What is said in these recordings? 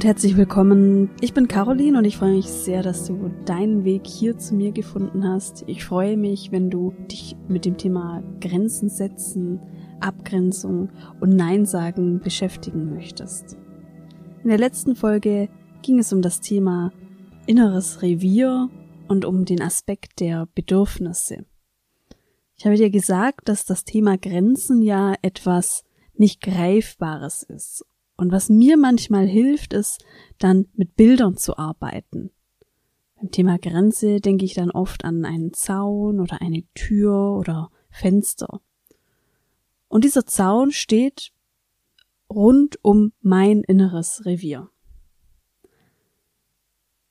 Und herzlich willkommen. Ich bin Caroline und ich freue mich sehr, dass du deinen Weg hier zu mir gefunden hast. Ich freue mich, wenn du dich mit dem Thema Grenzen setzen, Abgrenzung und Nein sagen beschäftigen möchtest. In der letzten Folge ging es um das Thema inneres Revier und um den Aspekt der Bedürfnisse. Ich habe dir gesagt, dass das Thema Grenzen ja etwas nicht Greifbares ist. Und was mir manchmal hilft, ist dann mit Bildern zu arbeiten. Beim Thema Grenze denke ich dann oft an einen Zaun oder eine Tür oder Fenster. Und dieser Zaun steht rund um mein inneres Revier.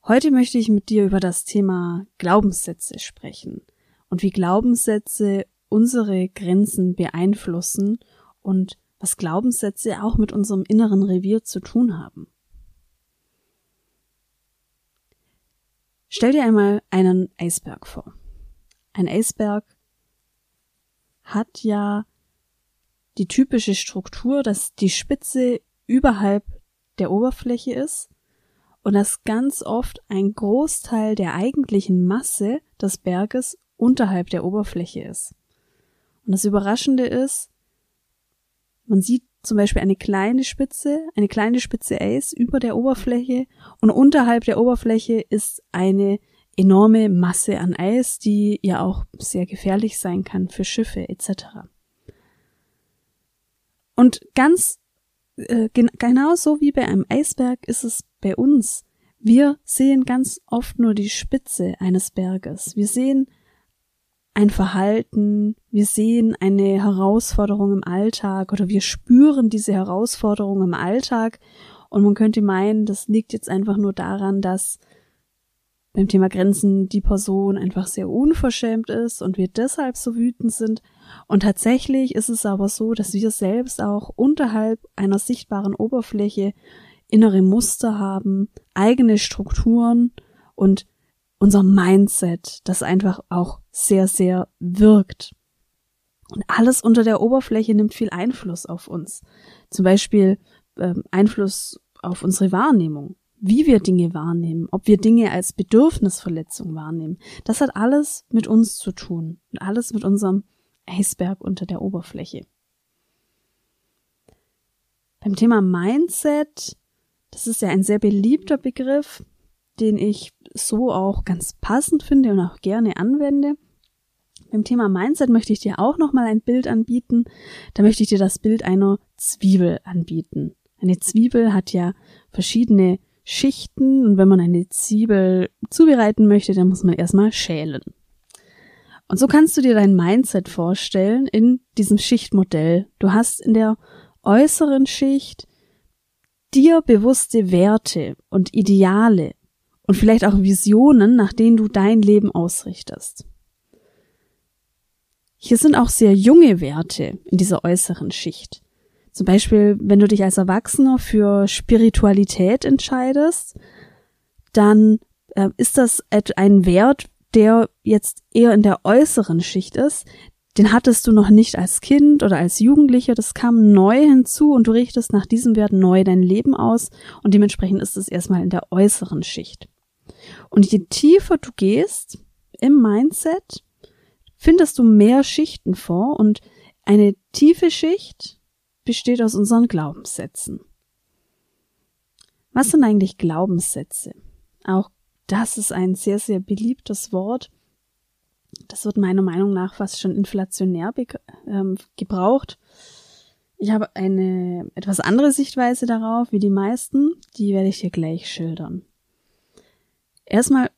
Heute möchte ich mit dir über das Thema Glaubenssätze sprechen und wie Glaubenssätze unsere Grenzen beeinflussen und was Glaubenssätze auch mit unserem inneren Revier zu tun haben. Stell dir einmal einen Eisberg vor. Ein Eisberg hat ja die typische Struktur, dass die Spitze überhalb der Oberfläche ist und dass ganz oft ein Großteil der eigentlichen Masse des Berges unterhalb der Oberfläche ist. Und das Überraschende ist, man sieht zum Beispiel eine kleine Spitze, eine kleine Spitze Eis über der Oberfläche und unterhalb der Oberfläche ist eine enorme Masse an Eis, die ja auch sehr gefährlich sein kann für Schiffe etc. Und ganz äh, genauso wie bei einem Eisberg ist es bei uns. Wir sehen ganz oft nur die Spitze eines Berges. Wir sehen ein Verhalten, wir sehen eine Herausforderung im Alltag oder wir spüren diese Herausforderung im Alltag und man könnte meinen, das liegt jetzt einfach nur daran, dass beim Thema Grenzen die Person einfach sehr unverschämt ist und wir deshalb so wütend sind. Und tatsächlich ist es aber so, dass wir selbst auch unterhalb einer sichtbaren Oberfläche innere Muster haben, eigene Strukturen und unser Mindset, das einfach auch sehr, sehr wirkt. Und alles unter der Oberfläche nimmt viel Einfluss auf uns. Zum Beispiel ähm, Einfluss auf unsere Wahrnehmung, wie wir Dinge wahrnehmen, ob wir Dinge als Bedürfnisverletzung wahrnehmen. Das hat alles mit uns zu tun und alles mit unserem Eisberg unter der Oberfläche. Beim Thema Mindset, das ist ja ein sehr beliebter Begriff, den ich so auch ganz passend finde und auch gerne anwende. Beim Thema Mindset möchte ich dir auch nochmal ein Bild anbieten. Da möchte ich dir das Bild einer Zwiebel anbieten. Eine Zwiebel hat ja verschiedene Schichten und wenn man eine Zwiebel zubereiten möchte, dann muss man erstmal schälen. Und so kannst du dir dein Mindset vorstellen in diesem Schichtmodell. Du hast in der äußeren Schicht dir bewusste Werte und Ideale, und vielleicht auch Visionen, nach denen du dein Leben ausrichtest. Hier sind auch sehr junge Werte in dieser äußeren Schicht. Zum Beispiel, wenn du dich als Erwachsener für Spiritualität entscheidest, dann äh, ist das ein Wert, der jetzt eher in der äußeren Schicht ist. Den hattest du noch nicht als Kind oder als Jugendlicher. Das kam neu hinzu und du richtest nach diesem Wert neu dein Leben aus und dementsprechend ist es erstmal in der äußeren Schicht. Und je tiefer du gehst im Mindset, findest du mehr Schichten vor und eine tiefe Schicht besteht aus unseren Glaubenssätzen. Was sind eigentlich Glaubenssätze? Auch das ist ein sehr, sehr beliebtes Wort. Das wird meiner Meinung nach fast schon inflationär ähm, gebraucht. Ich habe eine etwas andere Sichtweise darauf wie die meisten, die werde ich dir gleich schildern. Erstmal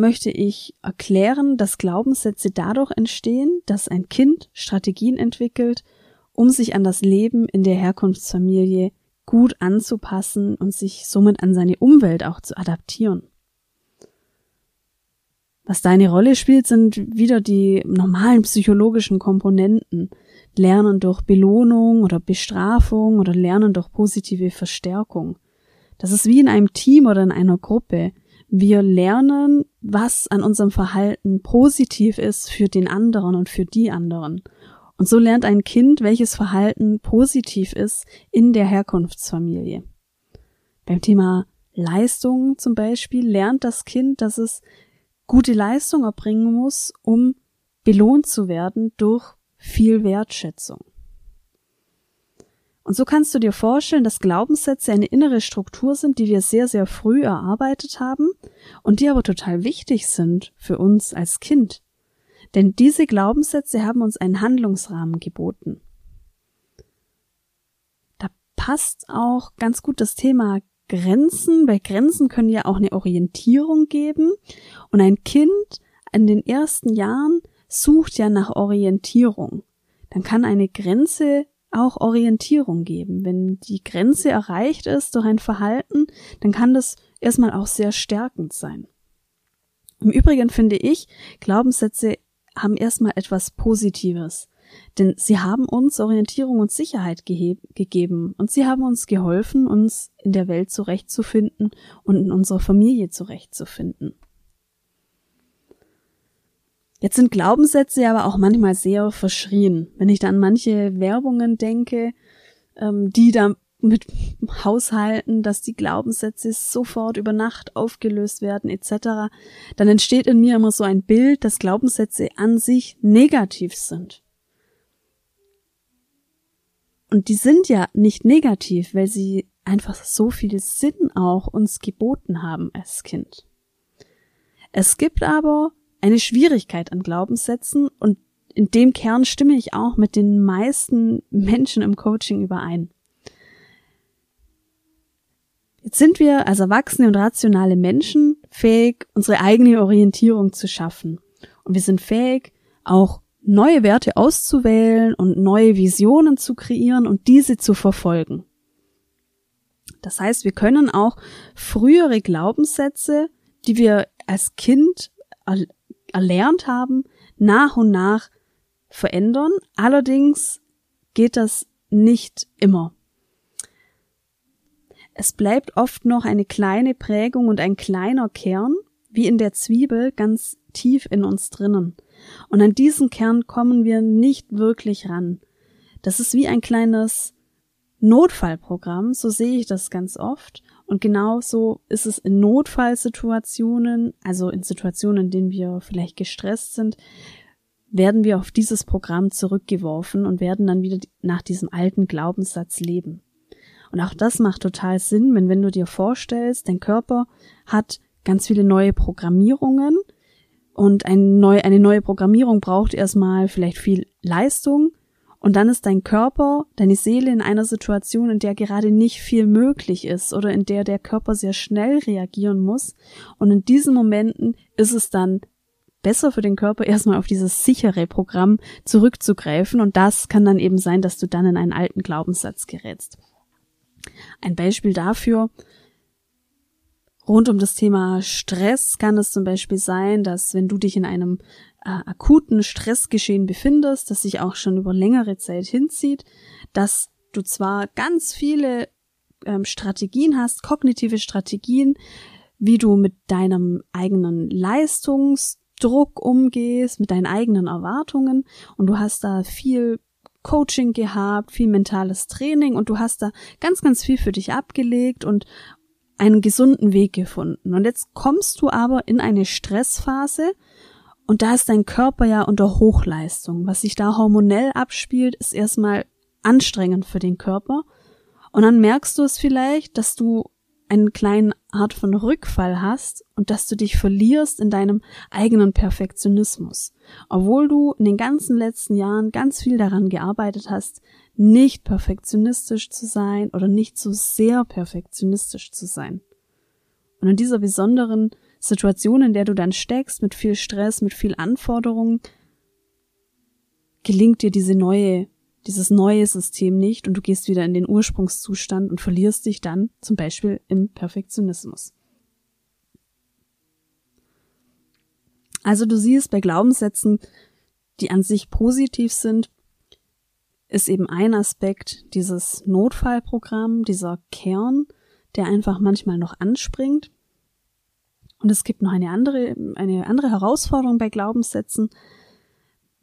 möchte ich erklären, dass Glaubenssätze dadurch entstehen, dass ein Kind Strategien entwickelt, um sich an das Leben in der Herkunftsfamilie gut anzupassen und sich somit an seine Umwelt auch zu adaptieren. Was da eine Rolle spielt, sind wieder die normalen psychologischen Komponenten. Lernen durch Belohnung oder Bestrafung oder Lernen durch positive Verstärkung. Das ist wie in einem Team oder in einer Gruppe. Wir lernen, was an unserem Verhalten positiv ist für den anderen und für die anderen. Und so lernt ein Kind, welches Verhalten positiv ist in der Herkunftsfamilie. Beim Thema Leistung zum Beispiel lernt das Kind, dass es gute Leistung erbringen muss, um belohnt zu werden durch viel Wertschätzung. Und so kannst du dir vorstellen, dass Glaubenssätze eine innere Struktur sind, die wir sehr, sehr früh erarbeitet haben und die aber total wichtig sind für uns als Kind. Denn diese Glaubenssätze haben uns einen Handlungsrahmen geboten. Da passt auch ganz gut das Thema Grenzen, weil Grenzen können ja auch eine Orientierung geben. Und ein Kind in den ersten Jahren sucht ja nach Orientierung. Dann kann eine Grenze auch Orientierung geben. Wenn die Grenze erreicht ist durch ein Verhalten, dann kann das erstmal auch sehr stärkend sein. Im Übrigen finde ich, Glaubenssätze haben erstmal etwas Positives. Denn sie haben uns Orientierung und Sicherheit gegeben und sie haben uns geholfen, uns in der Welt zurechtzufinden und in unserer Familie zurechtzufinden. Jetzt sind Glaubenssätze aber auch manchmal sehr verschrien. Wenn ich dann manche Werbungen denke, ähm, die da mit Haushalten, dass die Glaubenssätze sofort über Nacht aufgelöst werden etc., dann entsteht in mir immer so ein Bild, dass Glaubenssätze an sich negativ sind. Und die sind ja nicht negativ, weil sie einfach so viel Sinn auch uns geboten haben als Kind. Es gibt aber eine Schwierigkeit an Glaubenssätzen und in dem Kern stimme ich auch mit den meisten Menschen im Coaching überein. Jetzt sind wir als erwachsene und rationale Menschen fähig, unsere eigene Orientierung zu schaffen. Und wir sind fähig, auch neue Werte auszuwählen und neue Visionen zu kreieren und diese zu verfolgen. Das heißt, wir können auch frühere Glaubenssätze, die wir als Kind erlernt haben, nach und nach verändern. Allerdings geht das nicht immer. Es bleibt oft noch eine kleine Prägung und ein kleiner Kern, wie in der Zwiebel, ganz tief in uns drinnen. Und an diesen Kern kommen wir nicht wirklich ran. Das ist wie ein kleines Notfallprogramm, so sehe ich das ganz oft. Und genauso ist es in Notfallsituationen, also in Situationen, in denen wir vielleicht gestresst sind, werden wir auf dieses Programm zurückgeworfen und werden dann wieder nach diesem alten Glaubenssatz leben. Und auch das macht total Sinn, wenn, wenn du dir vorstellst, dein Körper hat ganz viele neue Programmierungen, und ein neu, eine neue Programmierung braucht erstmal vielleicht viel Leistung. Und dann ist dein Körper, deine Seele in einer Situation, in der gerade nicht viel möglich ist oder in der der Körper sehr schnell reagieren muss. Und in diesen Momenten ist es dann besser für den Körper erstmal auf dieses sichere Programm zurückzugreifen. Und das kann dann eben sein, dass du dann in einen alten Glaubenssatz gerätst. Ein Beispiel dafür Rund um das Thema Stress kann es zum Beispiel sein, dass wenn du dich in einem äh, akuten Stressgeschehen befindest, das sich auch schon über längere Zeit hinzieht, dass du zwar ganz viele ähm, Strategien hast, kognitive Strategien, wie du mit deinem eigenen Leistungsdruck umgehst, mit deinen eigenen Erwartungen und du hast da viel Coaching gehabt, viel mentales Training und du hast da ganz, ganz viel für dich abgelegt und einen gesunden Weg gefunden. Und jetzt kommst du aber in eine Stressphase und da ist dein Körper ja unter Hochleistung. Was sich da hormonell abspielt, ist erstmal anstrengend für den Körper. Und dann merkst du es vielleicht, dass du einen kleinen Art von Rückfall hast und dass du dich verlierst in deinem eigenen Perfektionismus. Obwohl du in den ganzen letzten Jahren ganz viel daran gearbeitet hast, nicht perfektionistisch zu sein oder nicht so sehr perfektionistisch zu sein. Und in dieser besonderen Situation, in der du dann steckst, mit viel Stress, mit viel Anforderungen, gelingt dir diese neue, dieses neue System nicht und du gehst wieder in den Ursprungszustand und verlierst dich dann zum Beispiel im Perfektionismus. Also du siehst bei Glaubenssätzen, die an sich positiv sind, ist eben ein Aspekt dieses Notfallprogramm, dieser Kern, der einfach manchmal noch anspringt. Und es gibt noch eine andere, eine andere Herausforderung bei Glaubenssätzen.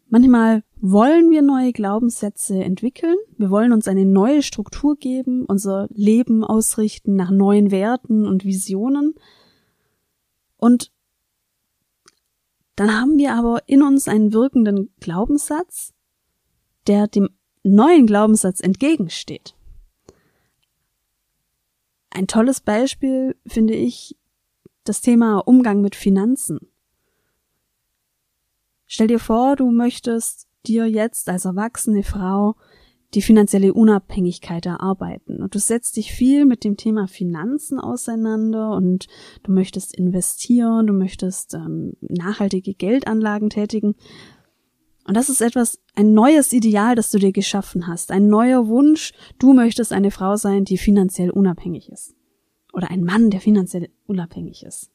Manchmal wollen wir neue Glaubenssätze entwickeln, wir wollen uns eine neue Struktur geben, unser Leben ausrichten nach neuen Werten und Visionen. Und dann haben wir aber in uns einen wirkenden Glaubenssatz, der dem neuen Glaubenssatz entgegensteht. Ein tolles Beispiel finde ich das Thema Umgang mit Finanzen. Stell dir vor, du möchtest dir jetzt als erwachsene Frau die finanzielle Unabhängigkeit erarbeiten. Und du setzt dich viel mit dem Thema Finanzen auseinander und du möchtest investieren, du möchtest ähm, nachhaltige Geldanlagen tätigen. Und das ist etwas, ein neues Ideal, das du dir geschaffen hast, ein neuer Wunsch. Du möchtest eine Frau sein, die finanziell unabhängig ist. Oder ein Mann, der finanziell unabhängig ist.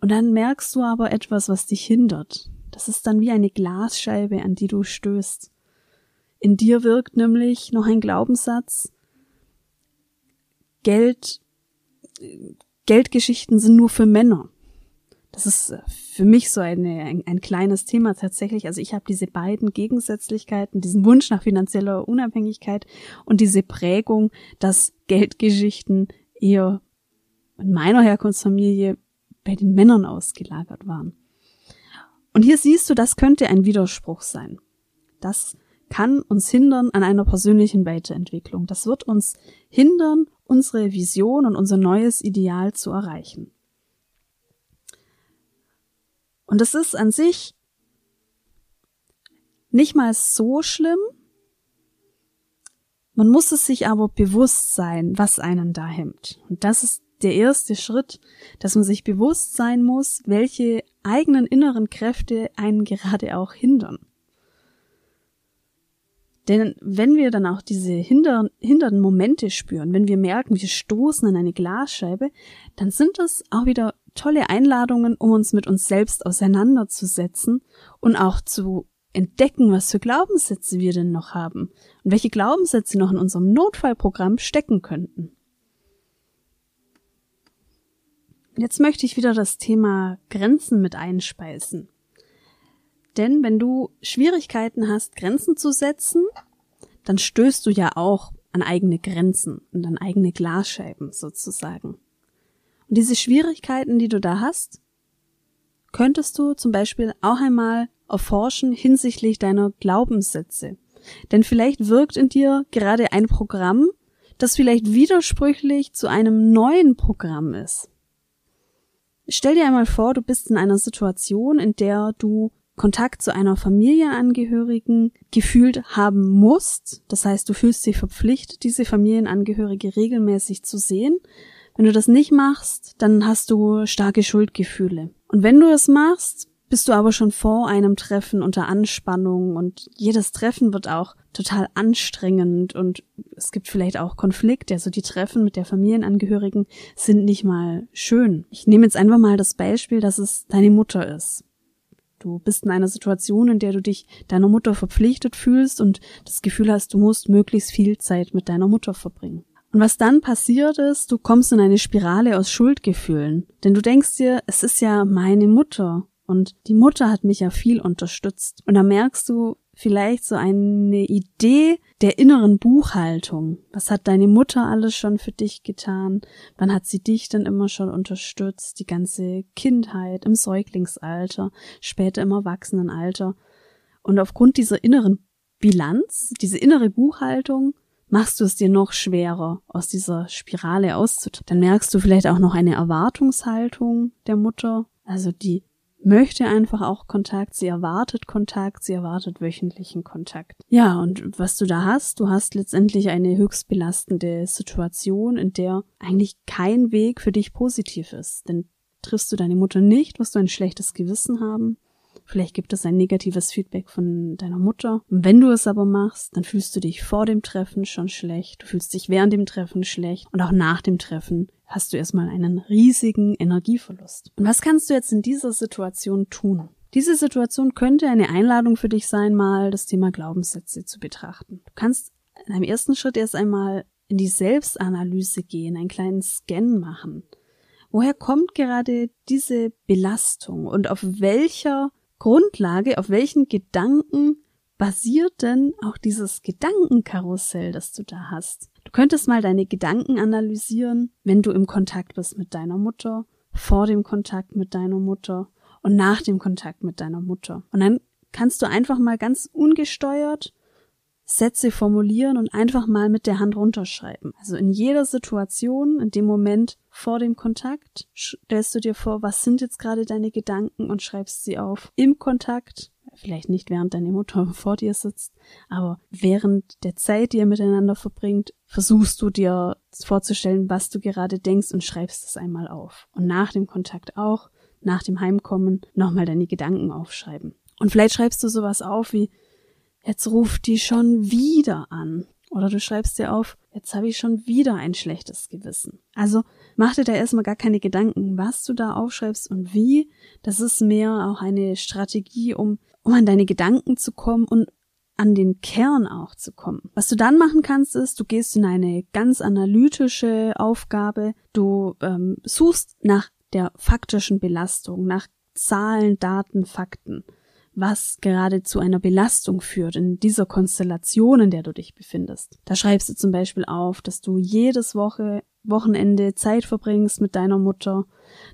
Und dann merkst du aber etwas, was dich hindert. Das ist dann wie eine Glasscheibe, an die du stößt. In dir wirkt nämlich noch ein Glaubenssatz. Geld, Geldgeschichten sind nur für Männer. Das ist äh, für mich so eine, ein, ein kleines Thema tatsächlich. Also ich habe diese beiden Gegensätzlichkeiten, diesen Wunsch nach finanzieller Unabhängigkeit und diese Prägung, dass Geldgeschichten eher in meiner Herkunftsfamilie bei den Männern ausgelagert waren. Und hier siehst du, das könnte ein Widerspruch sein. Das kann uns hindern an einer persönlichen Weiterentwicklung. Das wird uns hindern, unsere Vision und unser neues Ideal zu erreichen. Und es ist an sich nicht mal so schlimm. Man muss es sich aber bewusst sein, was einen da hemmt. Und das ist der erste Schritt, dass man sich bewusst sein muss, welche eigenen inneren Kräfte einen gerade auch hindern. Denn wenn wir dann auch diese hindern, hindernden Momente spüren, wenn wir merken, wir stoßen an eine Glasscheibe, dann sind das auch wieder tolle Einladungen, um uns mit uns selbst auseinanderzusetzen und auch zu entdecken, was für Glaubenssätze wir denn noch haben und welche Glaubenssätze noch in unserem Notfallprogramm stecken könnten. Jetzt möchte ich wieder das Thema Grenzen mit einspeisen. Denn wenn du Schwierigkeiten hast, Grenzen zu setzen, dann stößt du ja auch an eigene Grenzen und an eigene Glasscheiben sozusagen. Und diese Schwierigkeiten, die du da hast, könntest du zum Beispiel auch einmal erforschen hinsichtlich deiner Glaubenssätze. Denn vielleicht wirkt in dir gerade ein Programm, das vielleicht widersprüchlich zu einem neuen Programm ist. Stell dir einmal vor, du bist in einer Situation, in der du Kontakt zu einer Familienangehörigen gefühlt haben musst. Das heißt, du fühlst dich verpflichtet, diese Familienangehörige regelmäßig zu sehen. Wenn du das nicht machst, dann hast du starke Schuldgefühle. Und wenn du es machst, bist du aber schon vor einem Treffen unter Anspannung und jedes Treffen wird auch total anstrengend und es gibt vielleicht auch Konflikte. Also die Treffen mit der Familienangehörigen sind nicht mal schön. Ich nehme jetzt einfach mal das Beispiel, dass es deine Mutter ist. Du bist in einer Situation, in der du dich deiner Mutter verpflichtet fühlst und das Gefühl hast, du musst möglichst viel Zeit mit deiner Mutter verbringen. Und was dann passiert ist, du kommst in eine Spirale aus Schuldgefühlen. Denn du denkst dir, es ist ja meine Mutter. Und die Mutter hat mich ja viel unterstützt. Und da merkst du vielleicht so eine Idee der inneren Buchhaltung. Was hat deine Mutter alles schon für dich getan? Wann hat sie dich denn immer schon unterstützt? Die ganze Kindheit im Säuglingsalter, später im Erwachsenenalter. Und aufgrund dieser inneren Bilanz, diese innere Buchhaltung, machst du es dir noch schwerer, aus dieser Spirale auszutreten. Dann merkst du vielleicht auch noch eine Erwartungshaltung der Mutter, also die möchte einfach auch Kontakt, sie erwartet Kontakt, sie erwartet wöchentlichen Kontakt. Ja, und was du da hast, du hast letztendlich eine höchst belastende Situation, in der eigentlich kein Weg für dich positiv ist. Denn triffst du deine Mutter nicht, wirst du ein schlechtes Gewissen haben. Vielleicht gibt es ein negatives Feedback von deiner Mutter. Und wenn du es aber machst, dann fühlst du dich vor dem Treffen schon schlecht, du fühlst dich während dem Treffen schlecht und auch nach dem Treffen hast du erstmal einen riesigen Energieverlust. Und was kannst du jetzt in dieser Situation tun? Diese Situation könnte eine Einladung für dich sein, mal das Thema Glaubenssätze zu betrachten. Du kannst in einem ersten Schritt erst einmal in die Selbstanalyse gehen, einen kleinen Scan machen. Woher kommt gerade diese Belastung und auf welcher Grundlage, auf welchen Gedanken basiert denn auch dieses Gedankenkarussell, das du da hast? Du könntest mal deine Gedanken analysieren, wenn du im Kontakt bist mit deiner Mutter, vor dem Kontakt mit deiner Mutter und nach dem Kontakt mit deiner Mutter. Und dann kannst du einfach mal ganz ungesteuert Sätze formulieren und einfach mal mit der Hand runterschreiben. Also in jeder Situation, in dem Moment vor dem Kontakt, stellst du dir vor, was sind jetzt gerade deine Gedanken und schreibst sie auf. Im Kontakt, vielleicht nicht während deine Mutter vor dir sitzt, aber während der Zeit, die ihr miteinander verbringt, versuchst du dir vorzustellen, was du gerade denkst und schreibst es einmal auf. Und nach dem Kontakt auch, nach dem Heimkommen, nochmal deine Gedanken aufschreiben. Und vielleicht schreibst du sowas auf wie, jetzt ruft die schon wieder an. Oder du schreibst dir auf, jetzt habe ich schon wieder ein schlechtes Gewissen. Also mach dir da erstmal gar keine Gedanken, was du da aufschreibst und wie. Das ist mehr auch eine Strategie, um, um an deine Gedanken zu kommen und an den Kern auch zu kommen. Was du dann machen kannst, ist, du gehst in eine ganz analytische Aufgabe, du ähm, suchst nach der faktischen Belastung, nach Zahlen, Daten, Fakten was gerade zu einer Belastung führt in dieser Konstellation, in der du dich befindest. Da schreibst du zum Beispiel auf, dass du jedes Woche, Wochenende Zeit verbringst mit deiner Mutter,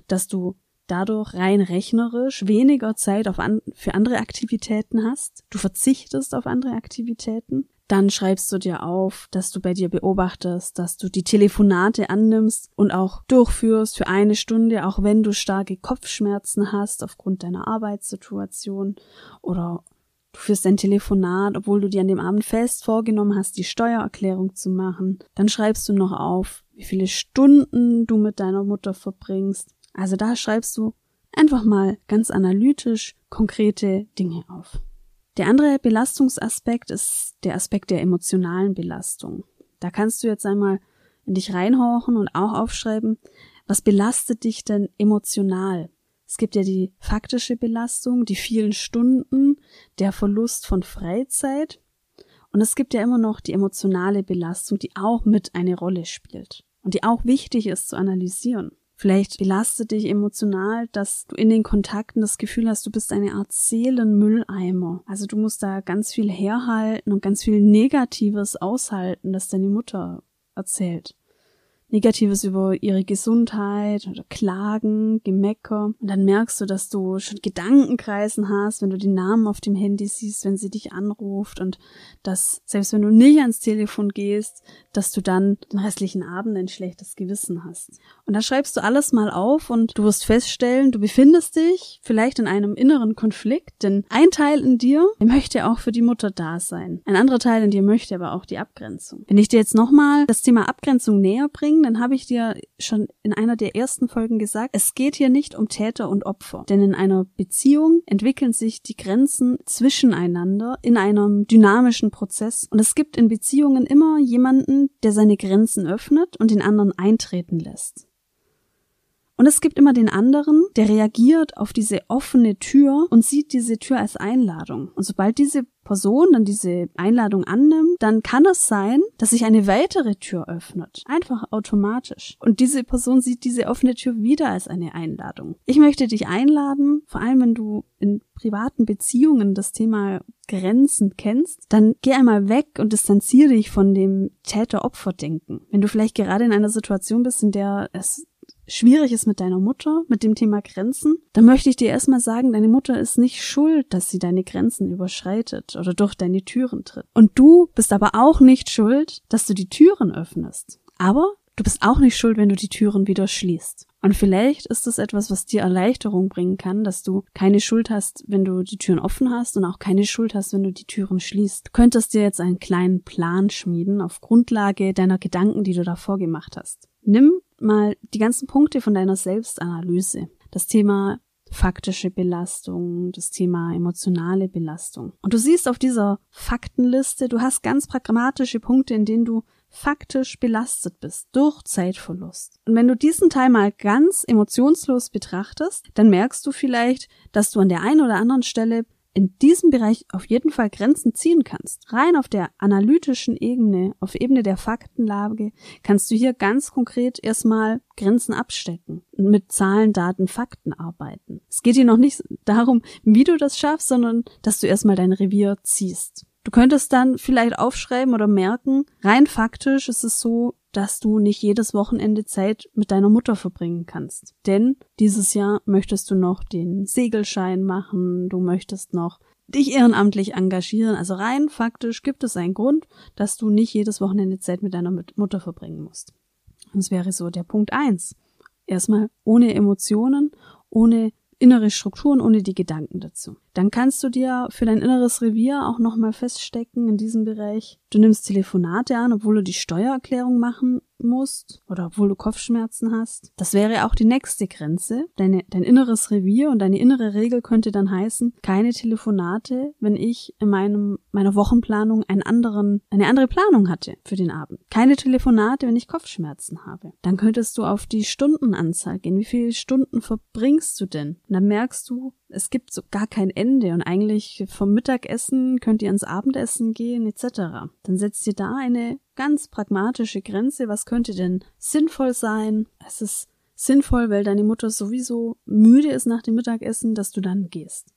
dass du dadurch rein rechnerisch weniger Zeit auf an, für andere Aktivitäten hast. Du verzichtest auf andere Aktivitäten. Dann schreibst du dir auf, dass du bei dir beobachtest, dass du die Telefonate annimmst und auch durchführst für eine Stunde, auch wenn du starke Kopfschmerzen hast aufgrund deiner Arbeitssituation oder du führst ein Telefonat, obwohl du dir an dem Abend fest vorgenommen hast, die Steuererklärung zu machen. Dann schreibst du noch auf, wie viele Stunden du mit deiner Mutter verbringst. Also da schreibst du einfach mal ganz analytisch konkrete Dinge auf. Der andere Belastungsaspekt ist der Aspekt der emotionalen Belastung. Da kannst du jetzt einmal in dich reinhorchen und auch aufschreiben, was belastet dich denn emotional? Es gibt ja die faktische Belastung, die vielen Stunden, der Verlust von Freizeit und es gibt ja immer noch die emotionale Belastung, die auch mit eine Rolle spielt und die auch wichtig ist zu analysieren. Vielleicht belastet dich emotional, dass du in den Kontakten das Gefühl hast, du bist eine Art Seelenmülleimer. Also du musst da ganz viel herhalten und ganz viel Negatives aushalten, das deine Mutter erzählt. Negatives über ihre Gesundheit oder Klagen, Gemecker. Und dann merkst du, dass du schon Gedankenkreisen hast, wenn du den Namen auf dem Handy siehst, wenn sie dich anruft und dass selbst wenn du nicht ans Telefon gehst, dass du dann den restlichen Abend ein schlechtes Gewissen hast. Und da schreibst du alles mal auf und du wirst feststellen, du befindest dich vielleicht in einem inneren Konflikt, denn ein Teil in dir möchte auch für die Mutter da sein. Ein anderer Teil in dir möchte aber auch die Abgrenzung. Wenn ich dir jetzt nochmal das Thema Abgrenzung näher bringe, dann habe ich dir schon in einer der ersten Folgen gesagt, es geht hier nicht um Täter und Opfer. Denn in einer Beziehung entwickeln sich die Grenzen zwischeneinander in einem dynamischen Prozess. Und es gibt in Beziehungen immer jemanden, der seine Grenzen öffnet und den anderen eintreten lässt. Und es gibt immer den anderen, der reagiert auf diese offene Tür und sieht diese Tür als Einladung. Und sobald diese Person dann diese Einladung annimmt, dann kann es sein, dass sich eine weitere Tür öffnet. Einfach automatisch. Und diese Person sieht diese offene Tür wieder als eine Einladung. Ich möchte dich einladen, vor allem wenn du in privaten Beziehungen das Thema Grenzen kennst, dann geh einmal weg und distanziere dich von dem Täter-Opfer-Denken. Wenn du vielleicht gerade in einer Situation bist, in der es schwierig ist mit deiner Mutter, mit dem Thema Grenzen, dann möchte ich dir erstmal sagen, deine Mutter ist nicht schuld, dass sie deine Grenzen überschreitet oder durch deine Türen tritt. Und du bist aber auch nicht schuld, dass du die Türen öffnest. Aber du bist auch nicht schuld, wenn du die Türen wieder schließt. Und vielleicht ist es etwas, was dir Erleichterung bringen kann, dass du keine Schuld hast, wenn du die Türen offen hast und auch keine Schuld hast, wenn du die Türen schließt. Du könntest dir jetzt einen kleinen Plan schmieden auf Grundlage deiner Gedanken, die du davor gemacht hast. Nimm mal die ganzen Punkte von deiner Selbstanalyse. Das Thema faktische Belastung, das Thema emotionale Belastung. Und du siehst auf dieser Faktenliste, du hast ganz pragmatische Punkte, in denen du faktisch belastet bist durch Zeitverlust. Und wenn du diesen Teil mal ganz emotionslos betrachtest, dann merkst du vielleicht, dass du an der einen oder anderen Stelle in diesem Bereich auf jeden Fall Grenzen ziehen kannst. Rein auf der analytischen Ebene, auf Ebene der Faktenlage, kannst du hier ganz konkret erstmal Grenzen abstecken und mit Zahlen, Daten, Fakten arbeiten. Es geht hier noch nicht darum, wie du das schaffst, sondern dass du erstmal dein Revier ziehst. Du könntest dann vielleicht aufschreiben oder merken, rein faktisch ist es so, dass du nicht jedes Wochenende Zeit mit deiner Mutter verbringen kannst. Denn dieses Jahr möchtest du noch den Segelschein machen, du möchtest noch dich ehrenamtlich engagieren. Also rein faktisch gibt es einen Grund, dass du nicht jedes Wochenende Zeit mit deiner Mutter verbringen musst. Das wäre so der Punkt eins. Erstmal ohne Emotionen, ohne innere Strukturen, ohne die Gedanken dazu. Dann kannst du dir für dein inneres Revier auch nochmal feststecken in diesem Bereich. Du nimmst Telefonate an, obwohl du die Steuererklärung machen musst oder obwohl du Kopfschmerzen hast. Das wäre auch die nächste Grenze. Deine, dein inneres Revier und deine innere Regel könnte dann heißen, keine Telefonate, wenn ich in meinem, meiner Wochenplanung einen anderen, eine andere Planung hatte für den Abend. Keine Telefonate, wenn ich Kopfschmerzen habe. Dann könntest du auf die Stundenanzahl gehen. Wie viele Stunden verbringst du denn? Und dann merkst du, es gibt so gar kein Ende und eigentlich vom Mittagessen könnt ihr ins Abendessen gehen etc. Dann setzt ihr da eine ganz pragmatische Grenze. Was könnte denn sinnvoll sein? Es ist sinnvoll, weil deine Mutter sowieso müde ist nach dem Mittagessen, dass du dann gehst.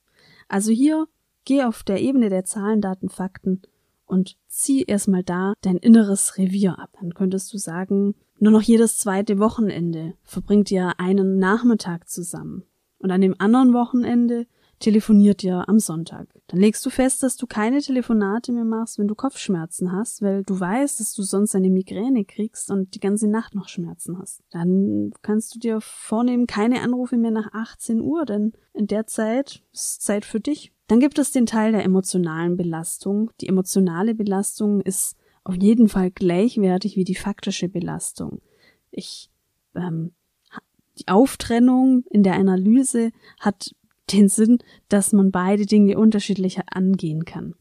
Also hier geh auf der Ebene der Zahlen, Daten, Fakten und zieh erstmal da dein inneres Revier ab. Dann könntest du sagen, nur noch jedes zweite Wochenende verbringt ihr einen Nachmittag zusammen. Und an dem anderen Wochenende telefoniert ihr am Sonntag. Dann legst du fest, dass du keine Telefonate mehr machst, wenn du Kopfschmerzen hast, weil du weißt, dass du sonst eine Migräne kriegst und die ganze Nacht noch Schmerzen hast. Dann kannst du dir vornehmen, keine Anrufe mehr nach 18 Uhr, denn in der Zeit ist Zeit für dich. Dann gibt es den Teil der emotionalen Belastung. Die emotionale Belastung ist auf jeden Fall gleichwertig wie die faktische Belastung. Ich ähm, die Auftrennung in der Analyse hat den Sinn, dass man beide Dinge unterschiedlich angehen kann.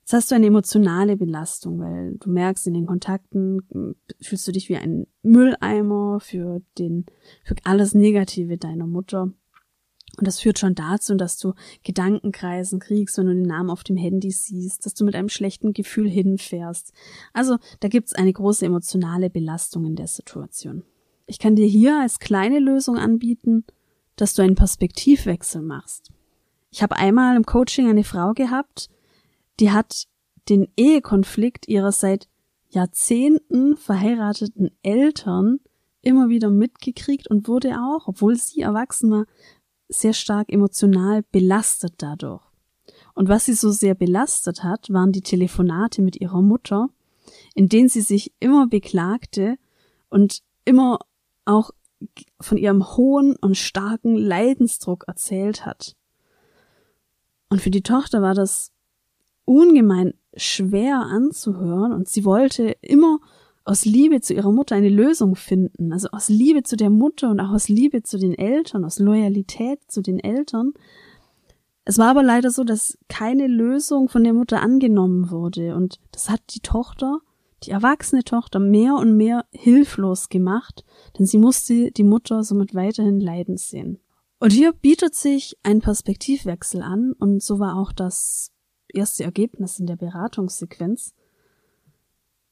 Jetzt hast du eine emotionale Belastung, weil du merkst, in den Kontakten hm, fühlst du dich wie ein Mülleimer für den, für alles Negative deiner Mutter. Und das führt schon dazu, dass du Gedankenkreisen kriegst, wenn du den Namen auf dem Handy siehst, dass du mit einem schlechten Gefühl hinfährst. Also da gibt's eine große emotionale Belastung in der Situation. Ich kann dir hier als kleine Lösung anbieten, dass du einen Perspektivwechsel machst. Ich habe einmal im Coaching eine Frau gehabt, die hat den Ehekonflikt ihrer seit Jahrzehnten verheirateten Eltern immer wieder mitgekriegt und wurde auch, obwohl sie erwachsen war, sehr stark emotional belastet dadurch. Und was sie so sehr belastet hat, waren die Telefonate mit ihrer Mutter, in denen sie sich immer beklagte und immer auch von ihrem hohen und starken Leidensdruck erzählt hat. Und für die Tochter war das ungemein schwer anzuhören und sie wollte immer aus Liebe zu ihrer Mutter eine Lösung finden, also aus Liebe zu der Mutter und auch aus Liebe zu den Eltern, aus Loyalität zu den Eltern. Es war aber leider so, dass keine Lösung von der Mutter angenommen wurde und das hat die Tochter die erwachsene Tochter mehr und mehr hilflos gemacht, denn sie musste die Mutter somit weiterhin leiden sehen. Und hier bietet sich ein Perspektivwechsel an, und so war auch das erste Ergebnis in der Beratungssequenz.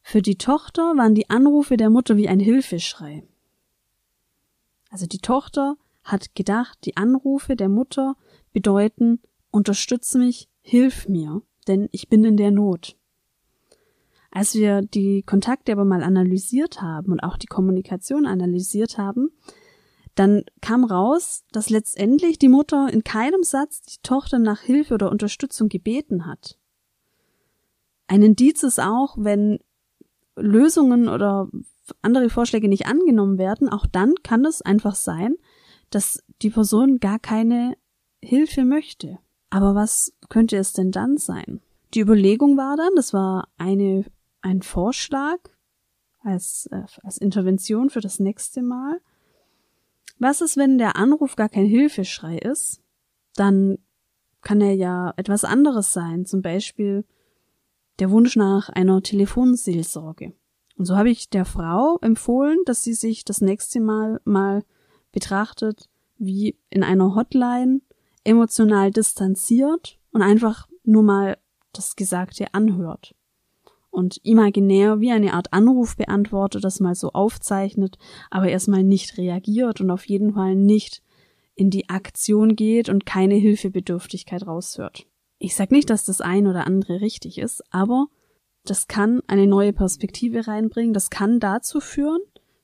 Für die Tochter waren die Anrufe der Mutter wie ein Hilfeschrei. Also die Tochter hat gedacht, die Anrufe der Mutter bedeuten, unterstütze mich, hilf mir, denn ich bin in der Not. Als wir die Kontakte aber mal analysiert haben und auch die Kommunikation analysiert haben, dann kam raus, dass letztendlich die Mutter in keinem Satz die Tochter nach Hilfe oder Unterstützung gebeten hat. Ein Indiz ist auch, wenn Lösungen oder andere Vorschläge nicht angenommen werden, auch dann kann es einfach sein, dass die Person gar keine Hilfe möchte. Aber was könnte es denn dann sein? Die Überlegung war dann, das war eine ein Vorschlag als, äh, als Intervention für das nächste Mal. Was ist, wenn der Anruf gar kein Hilfeschrei ist? Dann kann er ja etwas anderes sein, zum Beispiel der Wunsch nach einer Telefonseelsorge. Und so habe ich der Frau empfohlen, dass sie sich das nächste Mal mal betrachtet, wie in einer Hotline emotional distanziert und einfach nur mal das Gesagte anhört und imaginär wie eine Art Anruf beantwortet, das mal so aufzeichnet, aber erstmal nicht reagiert und auf jeden Fall nicht in die Aktion geht und keine Hilfebedürftigkeit raushört. Ich sag nicht, dass das ein oder andere richtig ist, aber das kann eine neue Perspektive reinbringen, das kann dazu führen,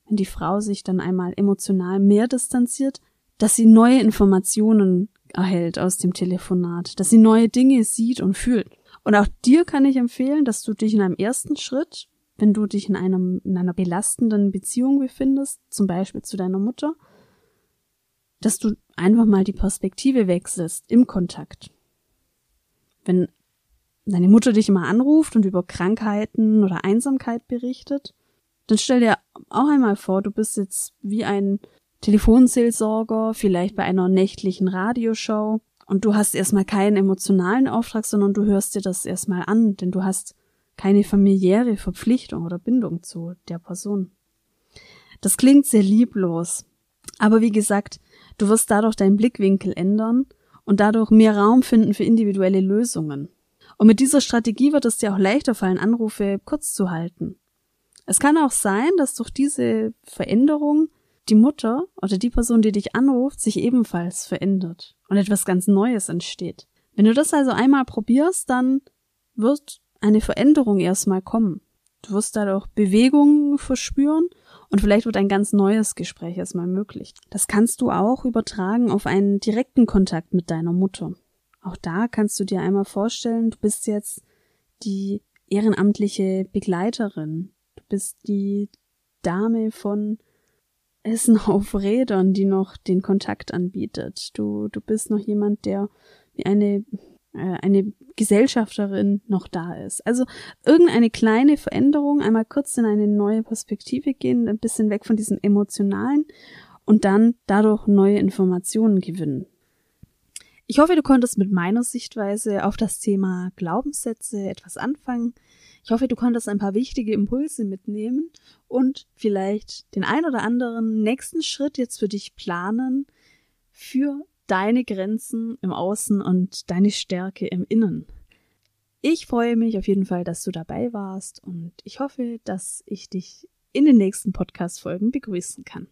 wenn die Frau sich dann einmal emotional mehr distanziert, dass sie neue Informationen erhält aus dem Telefonat, dass sie neue Dinge sieht und fühlt. Und auch dir kann ich empfehlen, dass du dich in einem ersten Schritt, wenn du dich in, einem, in einer belastenden Beziehung befindest, zum Beispiel zu deiner Mutter, dass du einfach mal die Perspektive wechselst im Kontakt. Wenn deine Mutter dich immer anruft und über Krankheiten oder Einsamkeit berichtet, dann stell dir auch einmal vor, du bist jetzt wie ein Telefonseelsorger, vielleicht bei einer nächtlichen Radioshow und du hast erstmal keinen emotionalen Auftrag, sondern du hörst dir das erstmal an, denn du hast keine familiäre Verpflichtung oder Bindung zu der Person. Das klingt sehr lieblos, aber wie gesagt, du wirst dadurch deinen Blickwinkel ändern und dadurch mehr Raum finden für individuelle Lösungen. Und mit dieser Strategie wird es dir auch leichter fallen, Anrufe kurz zu halten. Es kann auch sein, dass durch diese Veränderung die Mutter oder die Person, die dich anruft, sich ebenfalls verändert und etwas ganz Neues entsteht. Wenn du das also einmal probierst, dann wird eine Veränderung erstmal kommen. Du wirst dadurch Bewegungen verspüren und vielleicht wird ein ganz neues Gespräch erstmal möglich. Das kannst du auch übertragen auf einen direkten Kontakt mit deiner Mutter. Auch da kannst du dir einmal vorstellen, du bist jetzt die ehrenamtliche Begleiterin. Du bist die Dame von Essen auf Rädern, die noch den Kontakt anbietet. Du, du bist noch jemand, der wie eine, äh, eine Gesellschafterin noch da ist. Also irgendeine kleine Veränderung, einmal kurz in eine neue Perspektive gehen, ein bisschen weg von diesem emotionalen und dann dadurch neue Informationen gewinnen. Ich hoffe, du konntest mit meiner Sichtweise auf das Thema Glaubenssätze etwas anfangen. Ich hoffe, du konntest ein paar wichtige Impulse mitnehmen und vielleicht den ein oder anderen nächsten Schritt jetzt für dich planen für deine Grenzen im Außen und deine Stärke im Innen. Ich freue mich auf jeden Fall, dass du dabei warst und ich hoffe, dass ich dich in den nächsten Podcast-Folgen begrüßen kann.